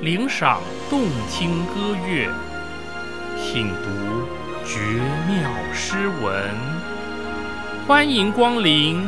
领赏动听歌乐，品读绝妙诗文。欢迎光临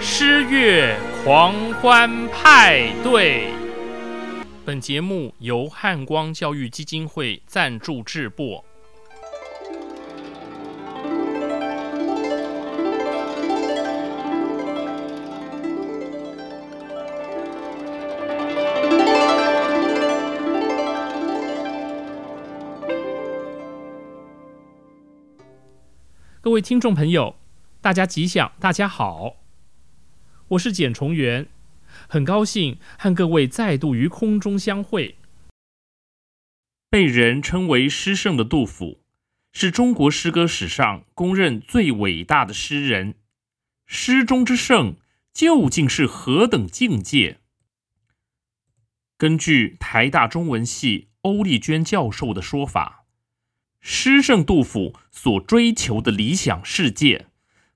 诗乐狂欢派对。本节目由汉光教育基金会赞助制播。各位听众朋友，大家吉祥，大家好，我是简崇元，很高兴和各位再度于空中相会。被人称为诗圣的杜甫，是中国诗歌史上公认最伟大的诗人。诗中之圣，究竟是何等境界？根据台大中文系欧丽娟教授的说法。诗圣杜甫所追求的理想世界，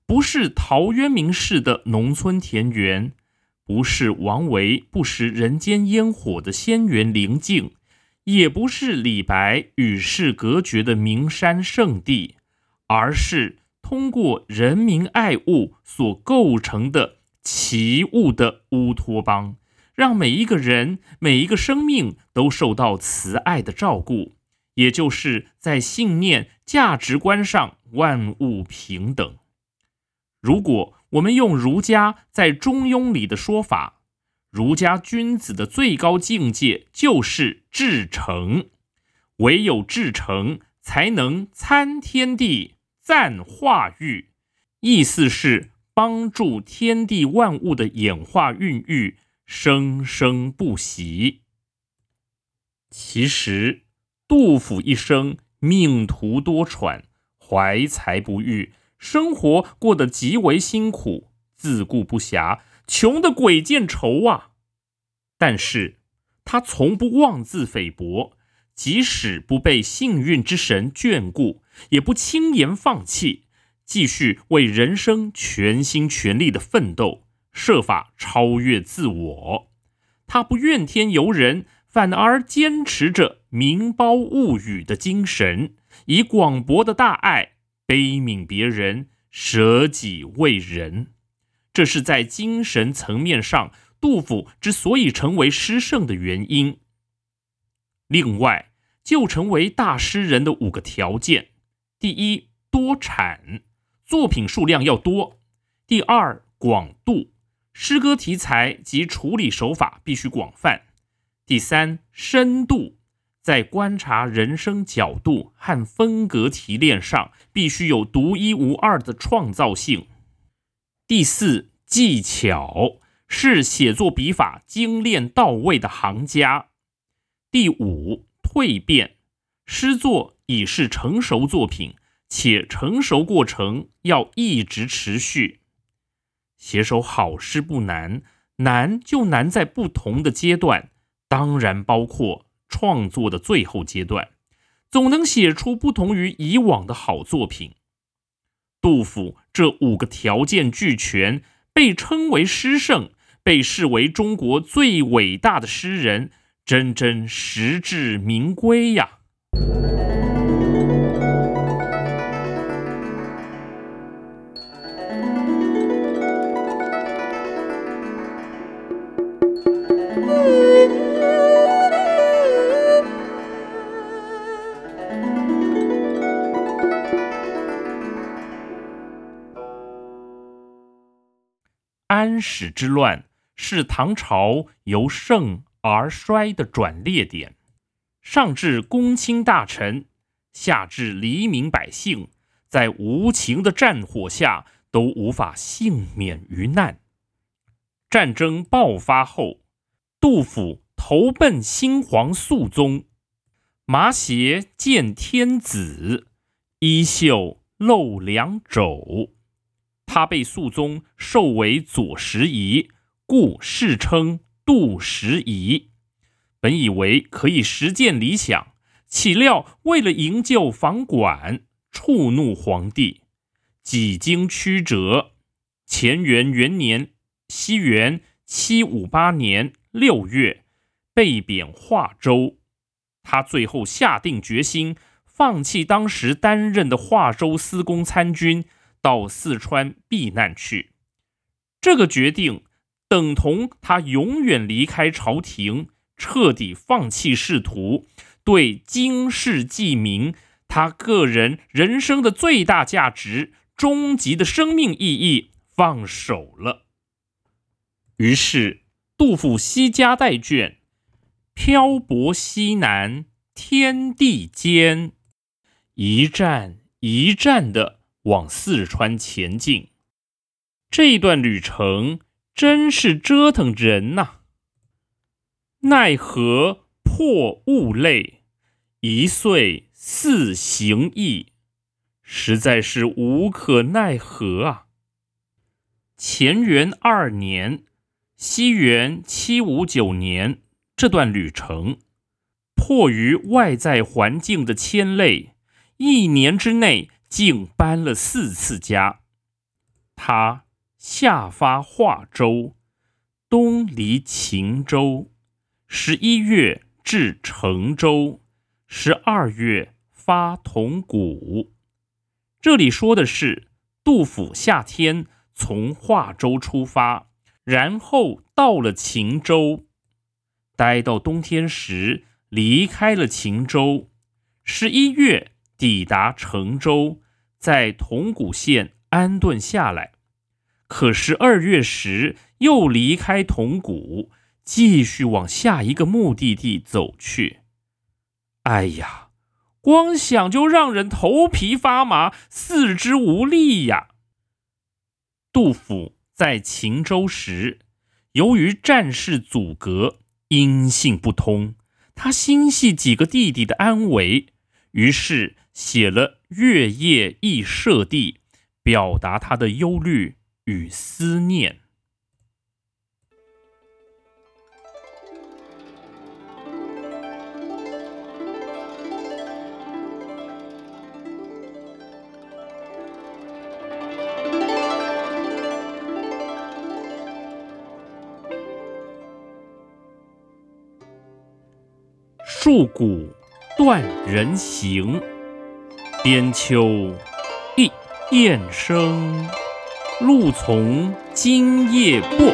不是陶渊明式的农村田园，不是王维不食人间烟火的仙园灵境，也不是李白与世隔绝的名山圣地，而是通过人民爱物所构成的奇物的乌托邦，让每一个人、每一个生命都受到慈爱的照顾。也就是在信念、价值观上万物平等。如果我们用儒家在《中庸》里的说法，儒家君子的最高境界就是至诚，唯有至诚，才能参天地、赞化育。意思是帮助天地万物的演化孕育生生不息。其实。杜甫一生命途多舛，怀才不遇，生活过得极为辛苦，自顾不暇，穷得鬼见愁啊！但是他从不妄自菲薄，即使不被幸运之神眷顾，也不轻言放弃，继续为人生全心全力的奋斗，设法超越自我。他不怨天尤人。反而坚持着民包物语的精神，以广博的大爱悲悯别人，舍己为人。这是在精神层面上，杜甫之所以成为诗圣的原因。另外，就成为大诗人的五个条件：第一，多产，作品数量要多；第二，广度，诗歌题材及处理手法必须广泛。第三，深度，在观察人生角度和风格提炼上，必须有独一无二的创造性。第四，技巧，是写作笔法精炼到位的行家。第五，蜕变，诗作已是成熟作品，且成熟过程要一直持续。写首好诗不难，难就难在不同的阶段。当然包括创作的最后阶段，总能写出不同于以往的好作品。杜甫这五个条件俱全，被称为诗圣，被视为中国最伟大的诗人，真真实至名归呀。安史之乱是唐朝由盛而衰的转捩点，上至公卿大臣，下至黎民百姓，在无情的战火下都无法幸免于难。战争爆发后，杜甫投奔新皇肃宗，麻鞋见天子，衣袖露两肘。他被肃宗授为左拾遗，故世称杜拾遗。本以为可以实践理想，岂料为了营救房管，触怒皇帝，几经曲折。乾元元年（西元七五八年）六月，被贬华州。他最后下定决心，放弃当时担任的华州司功参军，到四川避难去。这个决定等同他永远离开朝廷，彻底放弃仕途，对经世济民，他个人人生的最大价值、终极的生命意义放手了。于是，杜甫西家带卷，漂泊西南天地间，一站一站的往四川前进。这段旅程真是折腾人呐！奈何破物类，一岁四行役，实在是无可奈何啊！乾元二年，西元七五九年，这段旅程，迫于外在环境的牵累，一年之内竟搬了四次家。他。下发华州，东离秦州，十一月至成州，十二月发铜鼓。这里说的是杜甫夏天从华州出发，然后到了秦州，待到冬天时离开了秦州，十一月抵达成州，在铜鼓县安顿下来。可是二月时，又离开铜鼓，继续往下一个目的地走去。哎呀，光想就让人头皮发麻，四肢无力呀！杜甫在秦州时，由于战事阻隔，音信不通，他心系几个弟弟的安危，于是写了《月夜忆舍弟》，表达他的忧虑。与思念，树谷断人行，边秋一雁声。露从今夜过，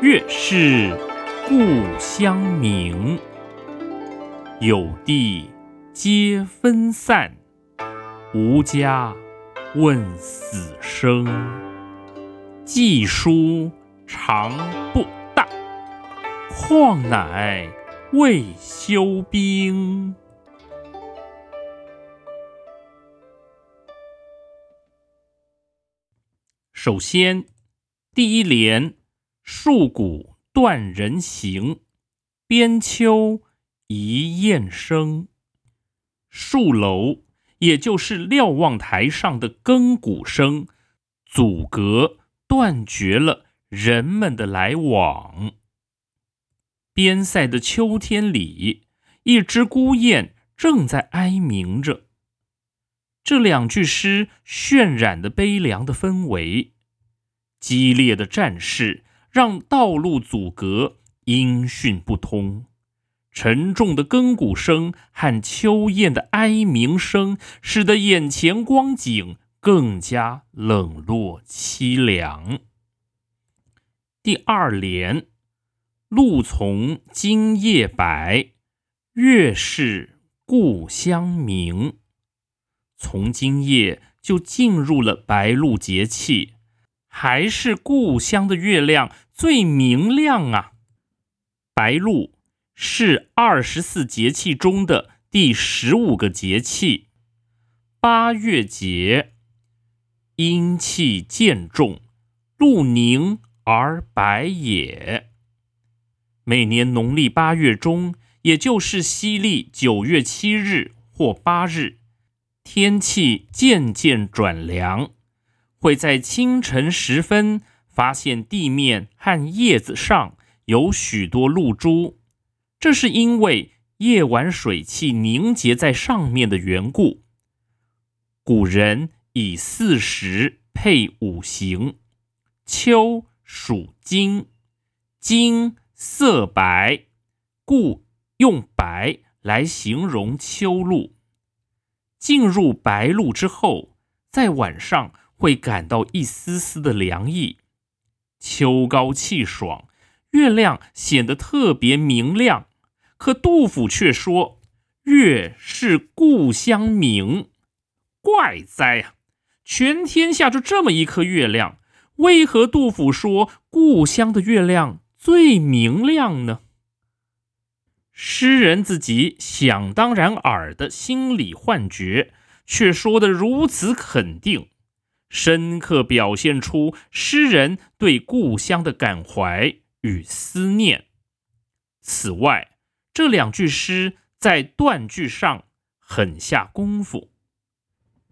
月是故乡明。有地皆分散，无家问死生。寄书长不大，况乃未休兵。首先，第一联“树谷断人行，边秋一雁声”。树楼，也就是瞭望台上的更鼓声，阻隔断绝了人们的来往。边塞的秋天里，一只孤雁正在哀鸣着。这两句诗渲染的悲凉的氛围。激烈的战事让道路阻隔，音讯不通。沉重的更鼓声和秋雁的哀鸣声，使得眼前光景更加冷落凄凉。第二联“露从今夜白，月是故乡明”，从今夜就进入了白露节气。还是故乡的月亮最明亮啊！白露是二十四节气中的第十五个节气，八月节，阴气渐重，露凝而白也。每年农历八月中，也就是西历九月七日或八日，天气渐渐转凉。会在清晨时分发现地面和叶子上有许多露珠，这是因为夜晚水汽凝结在上面的缘故。古人以四时配五行，秋属金，金色白，故用白来形容秋露。进入白露之后，在晚上会感到一丝丝的凉意，秋高气爽，月亮显得特别明亮。可杜甫却说：“月是故乡明。”怪哉啊！全天下就这么一颗月亮，为何杜甫说故乡的月亮最明亮呢？诗人自己想当然耳的心理幻觉，却说的如此肯定，深刻表现出诗人对故乡的感怀与思念。此外，这两句诗在断句上很下功夫。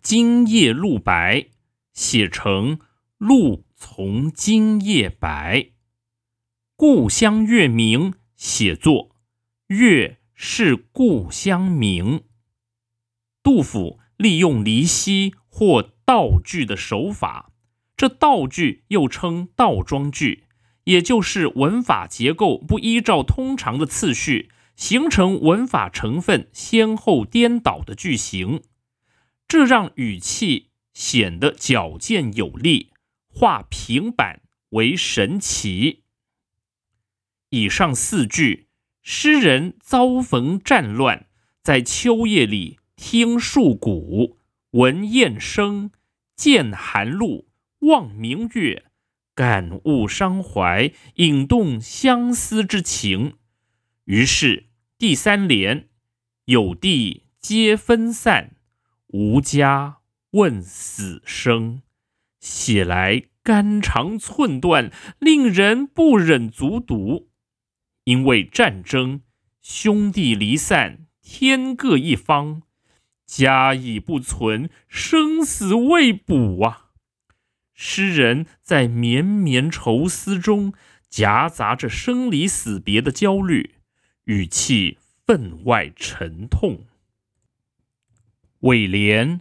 今夜露白，写成露从今夜白；故乡月明，写作月是故乡明。杜甫利用离析或倒句的手法，这倒句又称倒装句，也就是文法结构不依照通常的次序，形成文法成分先后颠倒的句型。这让语气显得矫健有力，化平板为神奇。以上四句，诗人遭逢战乱，在秋夜里听树鼓，闻雁声，见寒露，望明月，感悟伤怀，引动相思之情。于是第三联有地皆分散。无家问死生，写来肝肠寸断，令人不忍卒读。因为战争，兄弟离散，天各一方，家已不存，生死未卜啊！诗人在绵绵愁思中，夹杂着生离死别的焦虑，语气分外沉痛。尾联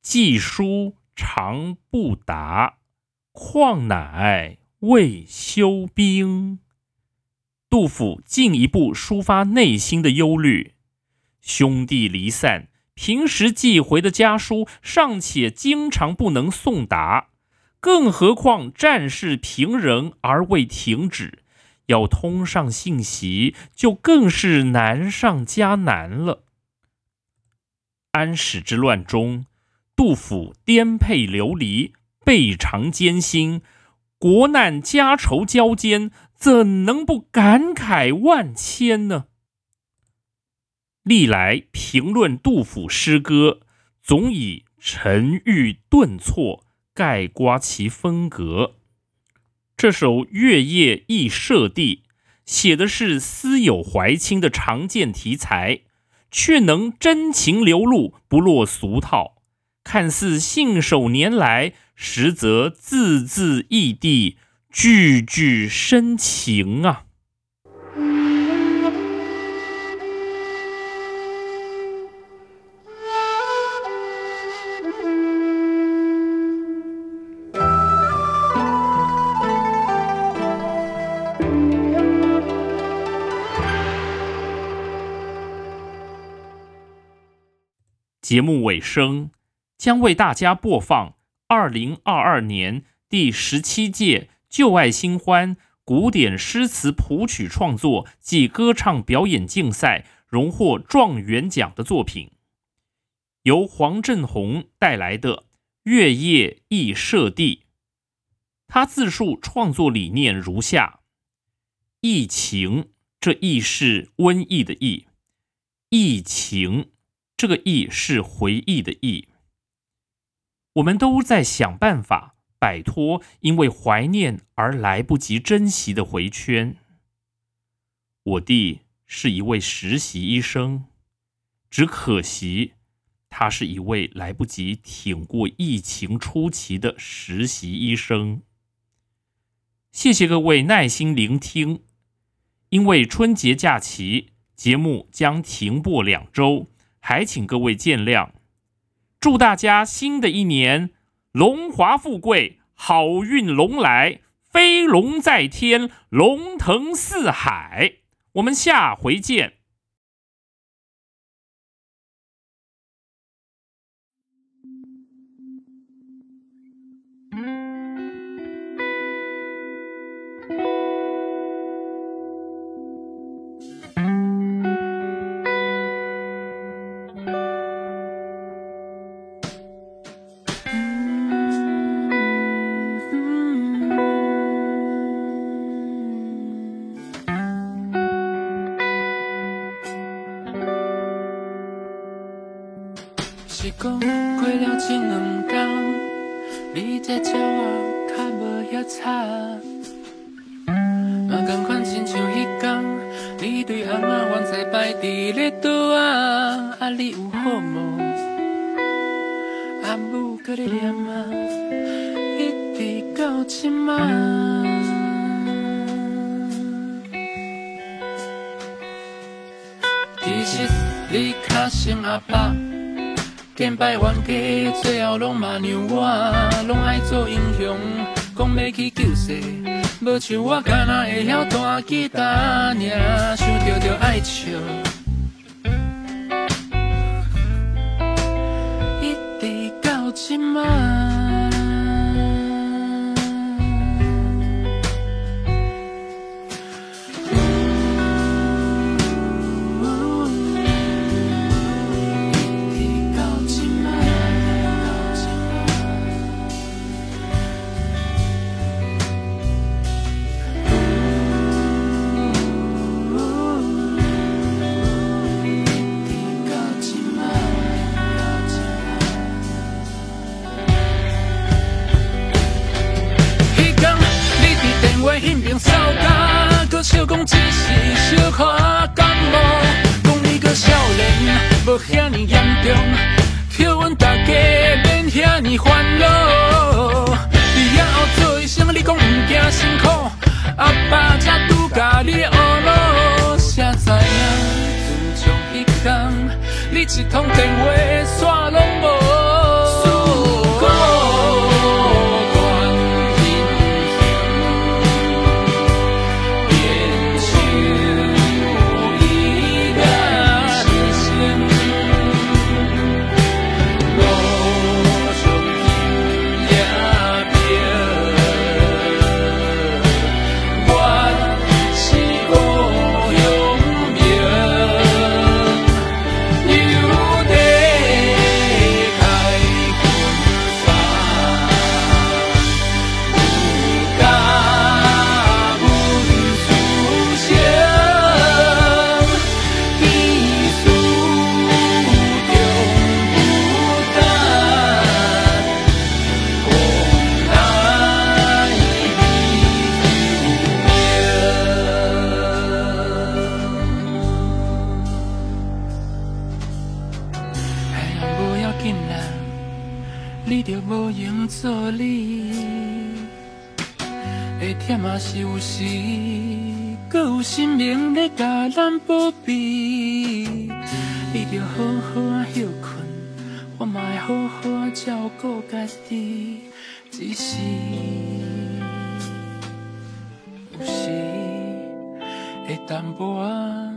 寄书长不达，况乃未休兵。杜甫进一步抒发内心的忧虑：兄弟离散，平时寄回的家书尚且经常不能送达，更何况战事平仍而未停止，要通上信息，就更是难上加难了。安史之乱中，杜甫颠沛流离，倍尝艰辛，国难家仇交煎，怎能不感慨万千呢？历来评论杜甫诗歌，总以沉郁顿挫盖刮其风格。这首《月夜忆舍弟》写的是思友怀亲的常见题材。却能真情流露，不落俗套，看似信手拈来，实则字字异地，句句深情啊！节目尾声将为大家播放二零二二年第十七届旧爱新欢古典诗词谱曲创作暨歌唱表演竞赛荣获状元奖的作品，由黄振宏带来的《月夜忆舍弟》。他自述创作理念如下：疫情，这疫是瘟疫的疫，疫情。这个“忆”是回忆的“忆”，我们都在想办法摆脱因为怀念而来不及珍惜的回圈。我弟是一位实习医生，只可惜他是一位来不及挺过疫情初期的实习医生。谢谢各位耐心聆听，因为春节假期节目将停播两周。还请各位见谅，祝大家新的一年龙华富贵，好运龙来，飞龙在天，龙腾四海。我们下回见。这两天，你才照我较无遐差。嘛同款亲像迄天，你对翁仔原在摆伫咧倒啊，啊你有好无？阿母搁咧念啊，一直到即马。其实你较像阿爸。见百冤家，最后拢嘛让我，拢爱做英雄，讲要去救世，无像我干那会晓弹吉他尔，想着就爱笑，一直到即马。讲只是小可感冒，讲你搁少年，无遐尼严重，叫阮大家免遐尼烦恼。你也后做一声，你讲毋惊辛苦，阿爸才拄甲你学路，谁知影？自从迄天，你一通电话线拢无。顾家己，只是有时会淡薄仔